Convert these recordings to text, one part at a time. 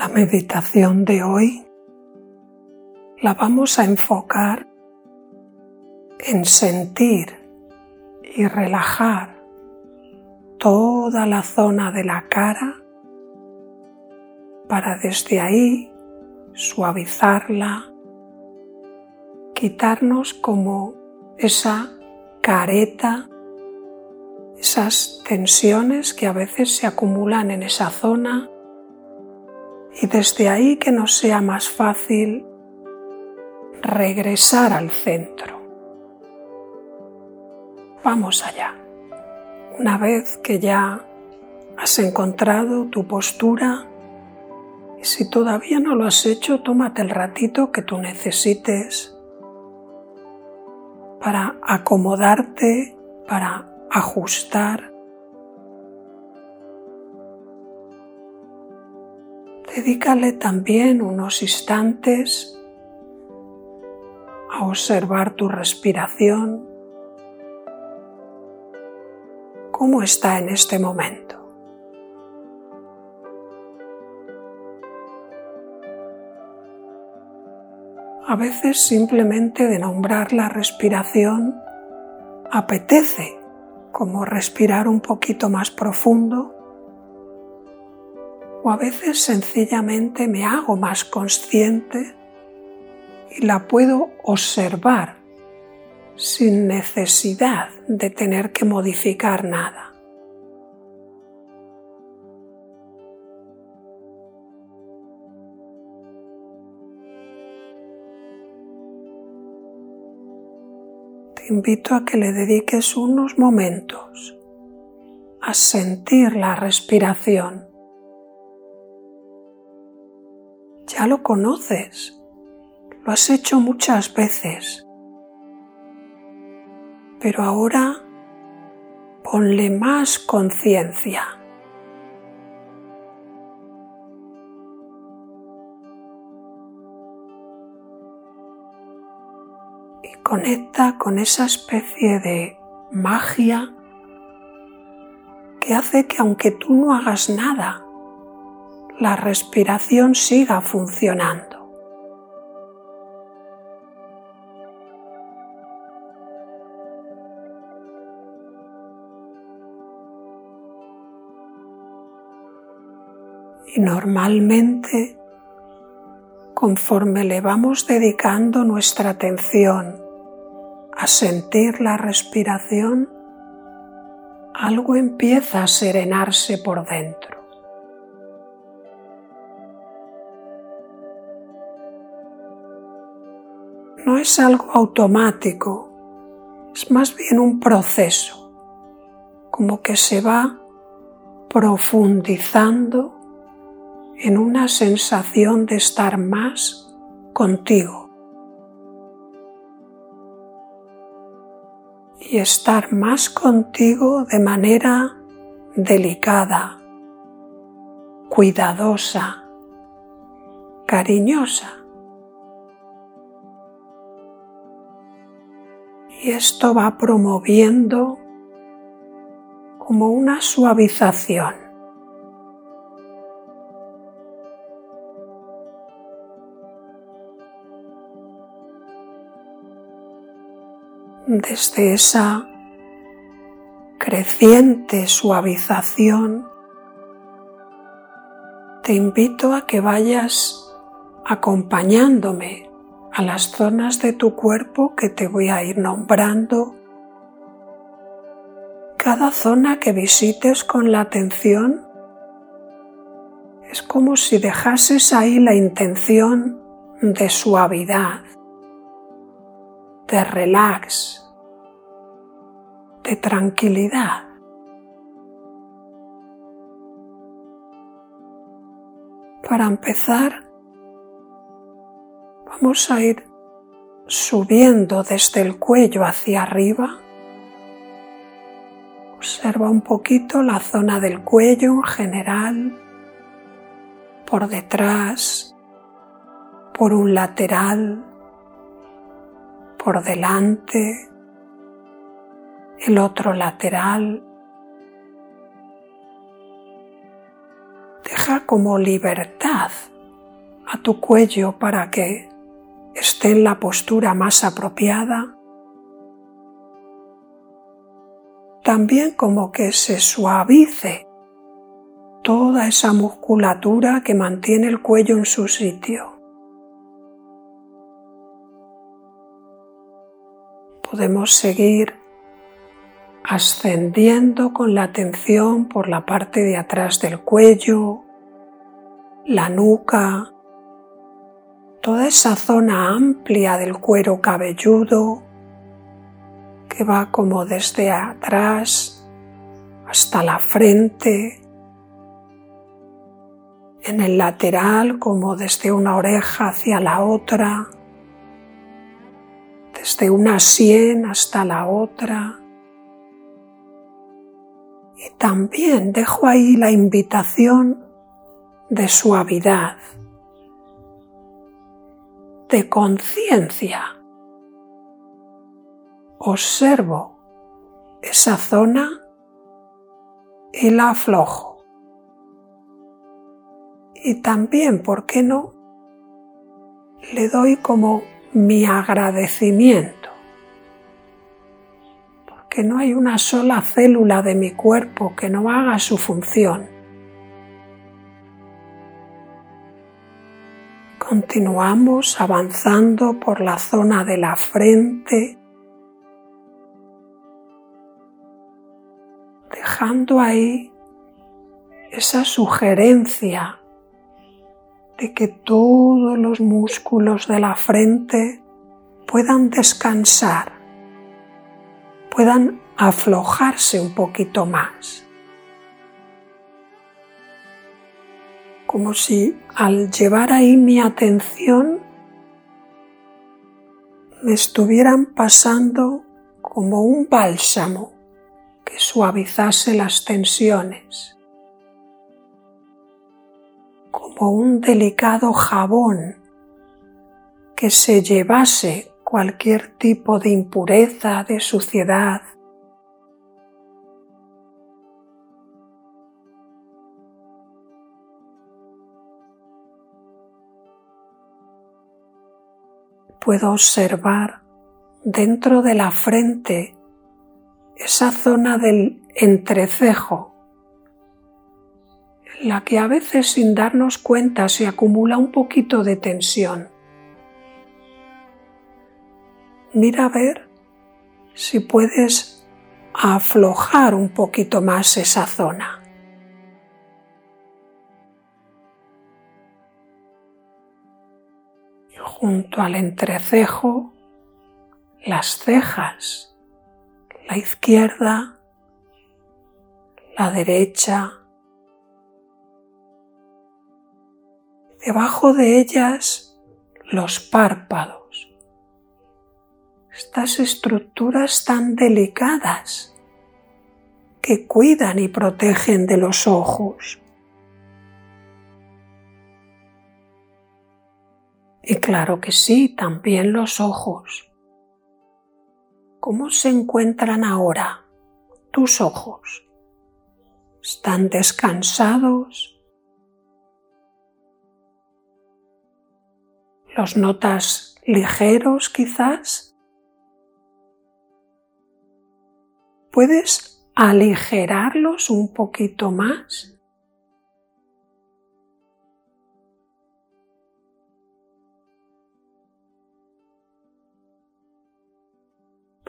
La meditación de hoy la vamos a enfocar en sentir y relajar toda la zona de la cara para desde ahí suavizarla, quitarnos como esa careta, esas tensiones que a veces se acumulan en esa zona y desde ahí que nos sea más fácil regresar al centro. Vamos allá. Una vez que ya has encontrado tu postura, y si todavía no lo has hecho, tómate el ratito que tú necesites para acomodarte, para ajustar. Dedícale también unos instantes a observar tu respiración, cómo está en este momento. A veces simplemente de nombrar la respiración apetece como respirar un poquito más profundo o a veces sencillamente me hago más consciente y la puedo observar sin necesidad de tener que modificar nada. Te invito a que le dediques unos momentos a sentir la respiración. Ya lo conoces lo has hecho muchas veces, pero ahora ponle más conciencia. Y conecta con esa especie de magia que hace que aunque tú no hagas nada, la respiración siga funcionando. Y normalmente, conforme le vamos dedicando nuestra atención a sentir la respiración, algo empieza a serenarse por dentro. No es algo automático, es más bien un proceso, como que se va profundizando en una sensación de estar más contigo y estar más contigo de manera delicada, cuidadosa, cariñosa. Y esto va promoviendo como una suavización. Desde esa creciente suavización, te invito a que vayas acompañándome a las zonas de tu cuerpo que te voy a ir nombrando. Cada zona que visites con la atención es como si dejases ahí la intención de suavidad, de relax, de tranquilidad. Para empezar, vamos a ir subiendo desde el cuello hacia arriba. Observa un poquito la zona del cuello en general, por detrás, por un lateral, por delante, el otro lateral. Deja como libertad a tu cuello para que esté en la postura más apropiada. También como que se suavice toda esa musculatura que mantiene el cuello en su sitio. Podemos seguir ascendiendo con la atención por la parte de atrás del cuello, la nuca, toda esa zona amplia del cuero cabelludo que va como desde atrás hasta la frente, en el lateral como desde una oreja hacia la otra, desde una sien hasta la otra. Y también dejo ahí la invitación de suavidad, de conciencia. Observo esa zona y la aflojo. Y también, ¿por qué no? Le doy como mi agradecimiento que no hay una sola célula de mi cuerpo que no haga su función. Continuamos avanzando por la zona de la frente, dejando ahí esa sugerencia de que todos los músculos de la frente puedan descansar puedan aflojarse un poquito más. Como si al llevar ahí mi atención me estuvieran pasando como un bálsamo que suavizase las tensiones, como un delicado jabón que se llevase cualquier tipo de impureza, de suciedad. Puedo observar dentro de la frente esa zona del entrecejo, en la que a veces sin darnos cuenta se acumula un poquito de tensión mira a ver si puedes aflojar un poquito más esa zona. Junto al entrecejo, las cejas, la izquierda, la derecha, debajo de ellas los párpados estas estructuras tan delicadas que cuidan y protegen de los ojos. Y claro que sí, también los ojos. ¿Cómo se encuentran ahora tus ojos? ¿Están descansados? ¿Los notas ligeros quizás? ¿Puedes aligerarlos un poquito más?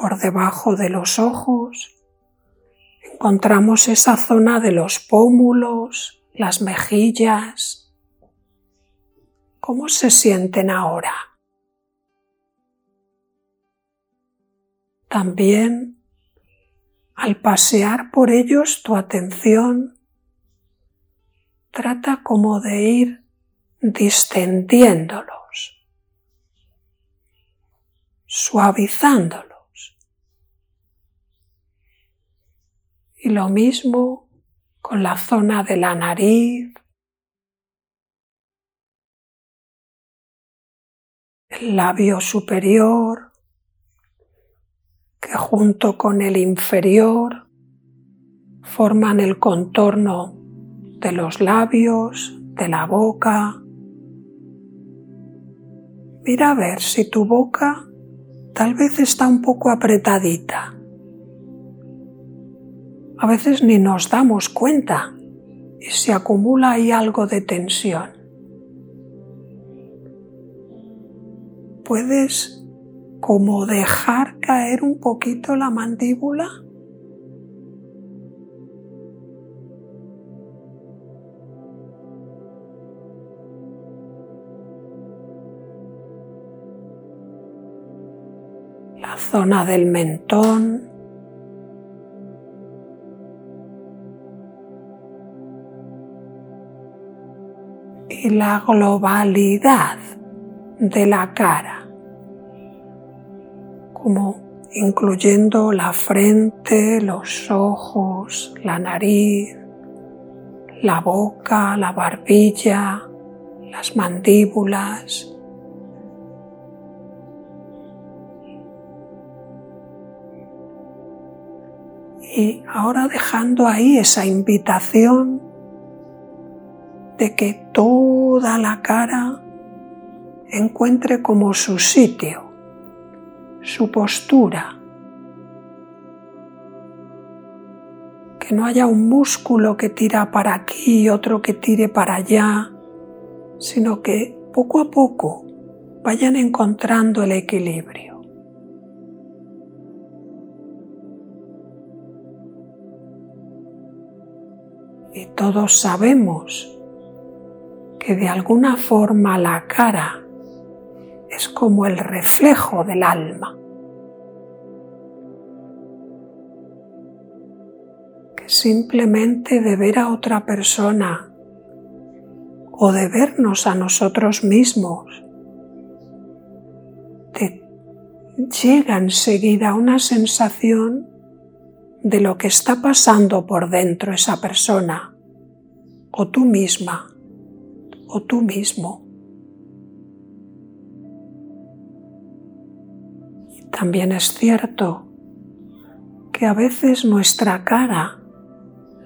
Por debajo de los ojos encontramos esa zona de los pómulos, las mejillas. ¿Cómo se sienten ahora? También al pasear por ellos tu atención, trata como de ir distendiéndolos, suavizándolos. Y lo mismo con la zona de la nariz, el labio superior, que junto con el inferior forman el contorno de los labios, de la boca. Mira a ver si tu boca tal vez está un poco apretadita. A veces ni nos damos cuenta y se acumula ahí algo de tensión. Puedes como dejar caer un poquito la mandíbula. La zona del mentón. Y la globalidad de la cara, como incluyendo la frente, los ojos, la nariz, la boca, la barbilla, las mandíbulas. Y ahora dejando ahí esa invitación de que toda la cara encuentre como su sitio, su postura. Que no haya un músculo que tira para aquí y otro que tire para allá, sino que poco a poco vayan encontrando el equilibrio. Y todos sabemos que de alguna forma la cara es como el reflejo del alma. Que simplemente de ver a otra persona o de vernos a nosotros mismos te llega enseguida una sensación de lo que está pasando por dentro esa persona o tú misma o tú mismo. también es cierto que a veces nuestra cara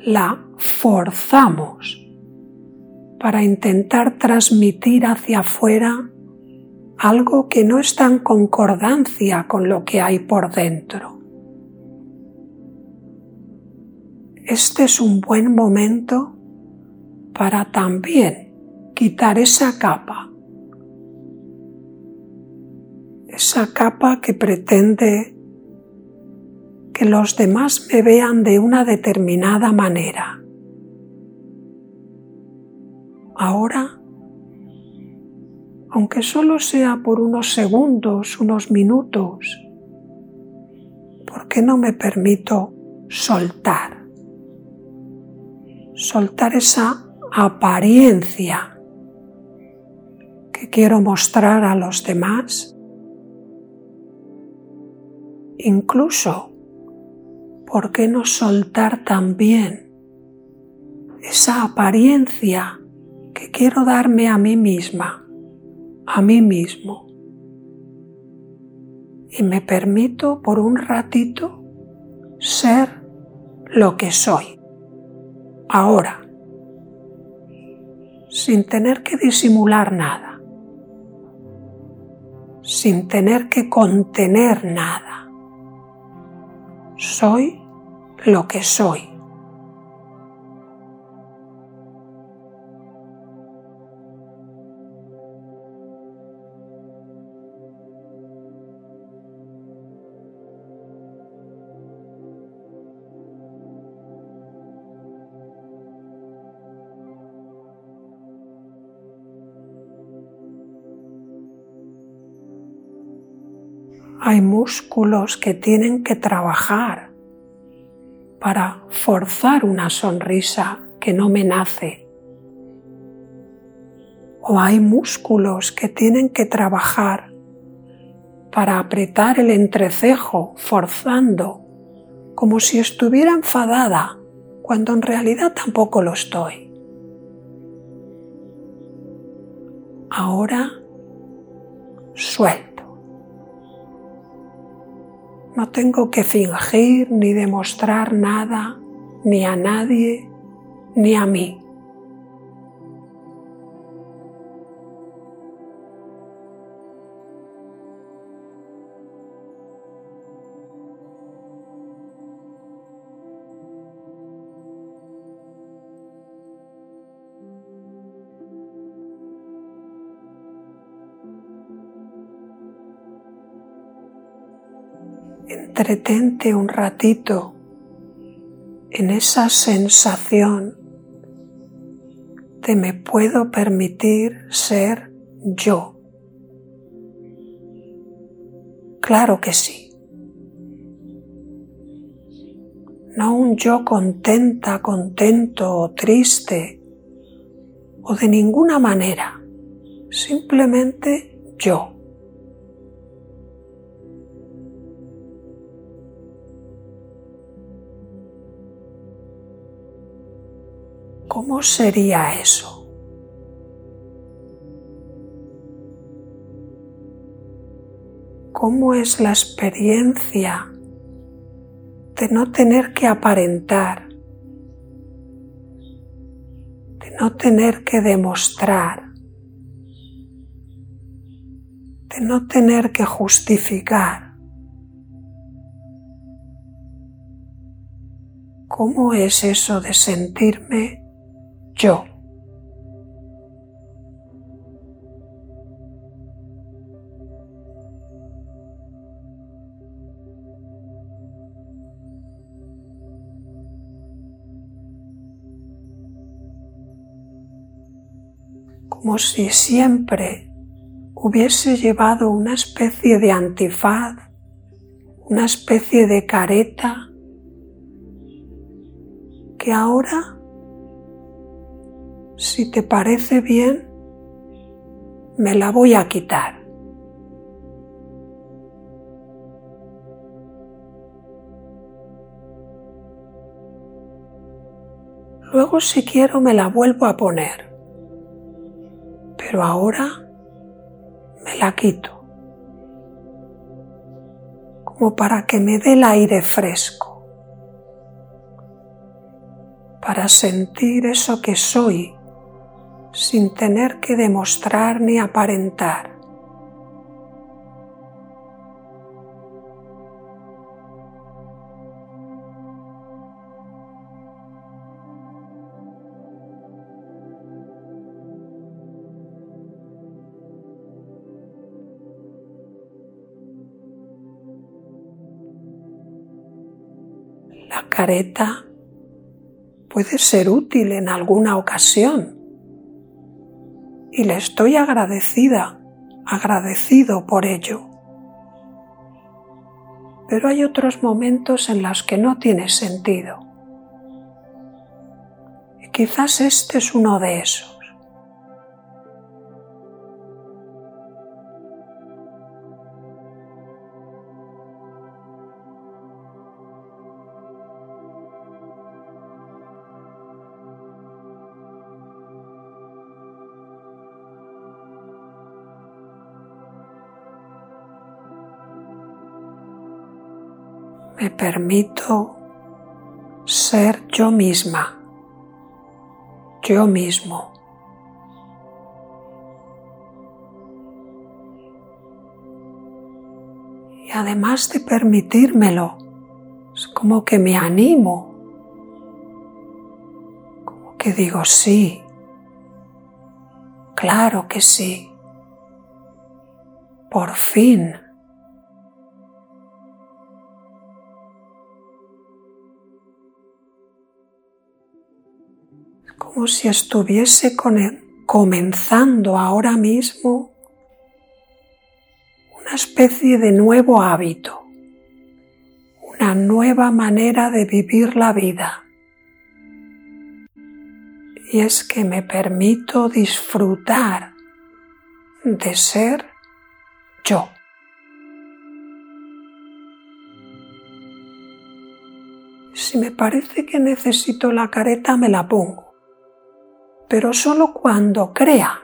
la forzamos para intentar transmitir hacia afuera algo que no está en concordancia con lo que hay por dentro. Este es un buen momento para también quitar esa capa, esa capa que pretende que los demás me vean de una determinada manera. Ahora, aunque solo sea por unos segundos, unos minutos, ¿por qué no me permito soltar? Soltar esa apariencia que quiero mostrar a los demás. Incluso, ¿por qué no soltar también esa apariencia que quiero darme a mí misma, a mí mismo? Y me permito por un ratito ser lo que soy, ahora, sin tener que disimular nada sin tener que contener nada. Soy lo que soy. Hay músculos que tienen que trabajar para forzar una sonrisa que no me nace. O hay músculos que tienen que trabajar para apretar el entrecejo forzando, como si estuviera enfadada, cuando en realidad tampoco lo estoy. Ahora suelto. No tengo que fingir ni demostrar nada, ni a nadie, ni a mí. Entretente un ratito en esa sensación de me puedo permitir ser yo. Claro que sí. No un yo contenta, contento o triste o de ninguna manera. Simplemente yo. ¿Cómo sería eso? ¿Cómo es la experiencia de no tener que aparentar, de no tener que demostrar, de no tener que justificar? ¿Cómo es eso de sentirme yo. como si siempre hubiese llevado una especie de antifaz, una especie de careta que ahora si te parece bien, me la voy a quitar. Luego si quiero me la vuelvo a poner, pero ahora me la quito, como para que me dé el aire fresco, para sentir eso que soy sin tener que demostrar ni aparentar. La careta puede ser útil en alguna ocasión y le estoy agradecida, agradecido por ello. Pero hay otros momentos en los que no tiene sentido. Y quizás este es uno de esos. Permito ser yo misma, yo mismo. Y además de permitírmelo, es como que me animo, como que digo sí, claro que sí, por fin. Como si estuviese comenzando ahora mismo una especie de nuevo hábito, una nueva manera de vivir la vida. Y es que me permito disfrutar de ser yo. Si me parece que necesito la careta, me la pongo pero solo cuando crea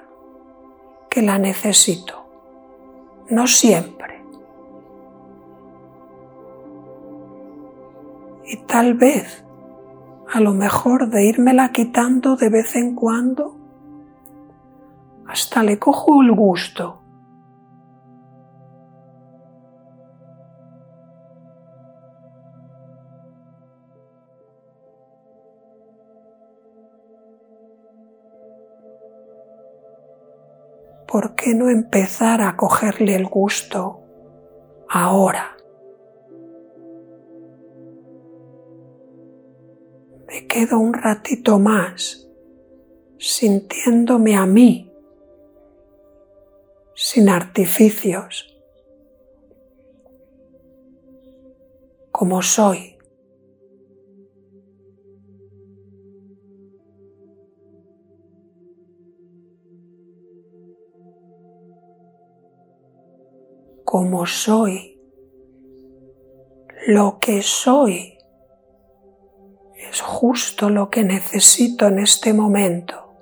que la necesito, no siempre. Y tal vez, a lo mejor de írmela quitando de vez en cuando, hasta le cojo el gusto ¿por qué no empezar a cogerle el gusto ahora? Me quedo un ratito más sintiéndome a mí, sin artificios, como soy. Como soy, lo que soy es justo lo que necesito en este momento.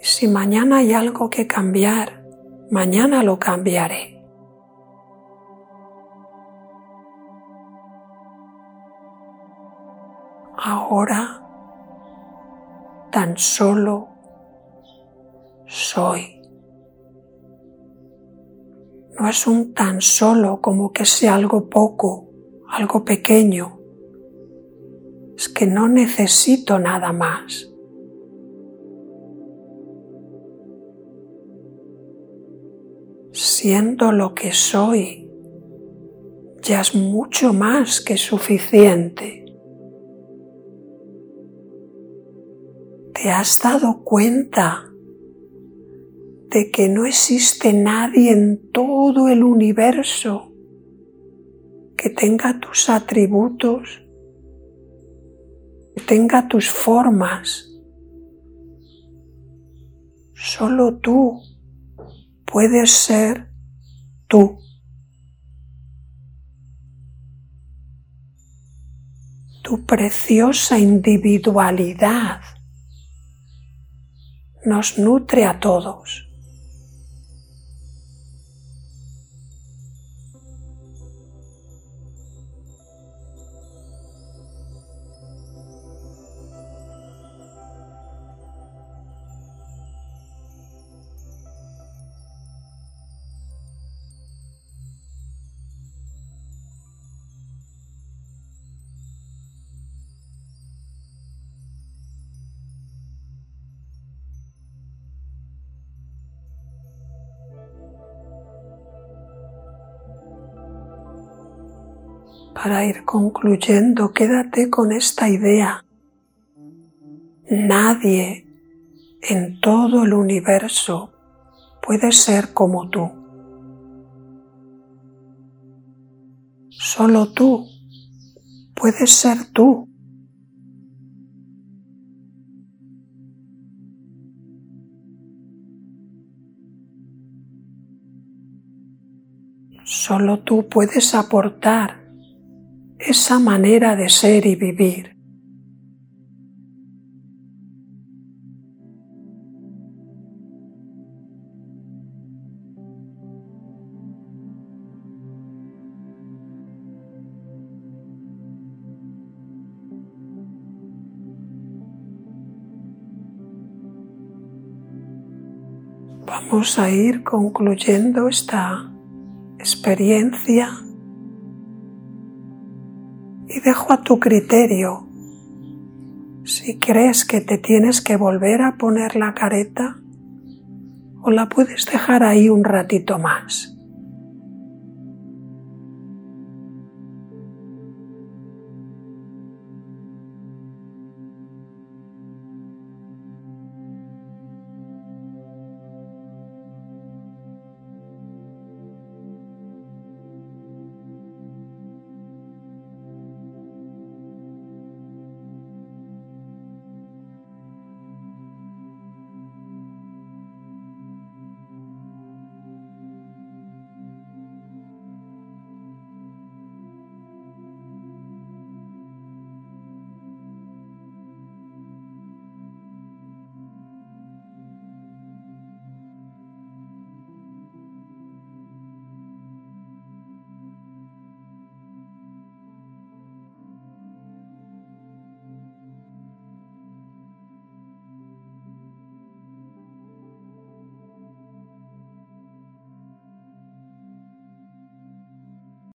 Si mañana hay algo que cambiar, mañana lo cambiaré. Ahora tan solo soy. No es un tan solo como que sea algo poco, algo pequeño. Es que no necesito nada más. Siendo lo que soy, ya es mucho más que suficiente. ¿Te has dado cuenta de que no existe nadie en todo el universo que tenga tus atributos, que tenga tus formas. Solo tú puedes ser tú. Tu preciosa individualidad nos nutre a todos. Para ir concluyendo, quédate con esta idea. Nadie en todo el universo puede ser como tú. Solo tú puedes ser tú. Solo tú puedes aportar esa manera de ser y vivir. Vamos a ir concluyendo esta experiencia dejo a tu criterio si crees que te tienes que volver a poner la careta o la puedes dejar ahí un ratito más.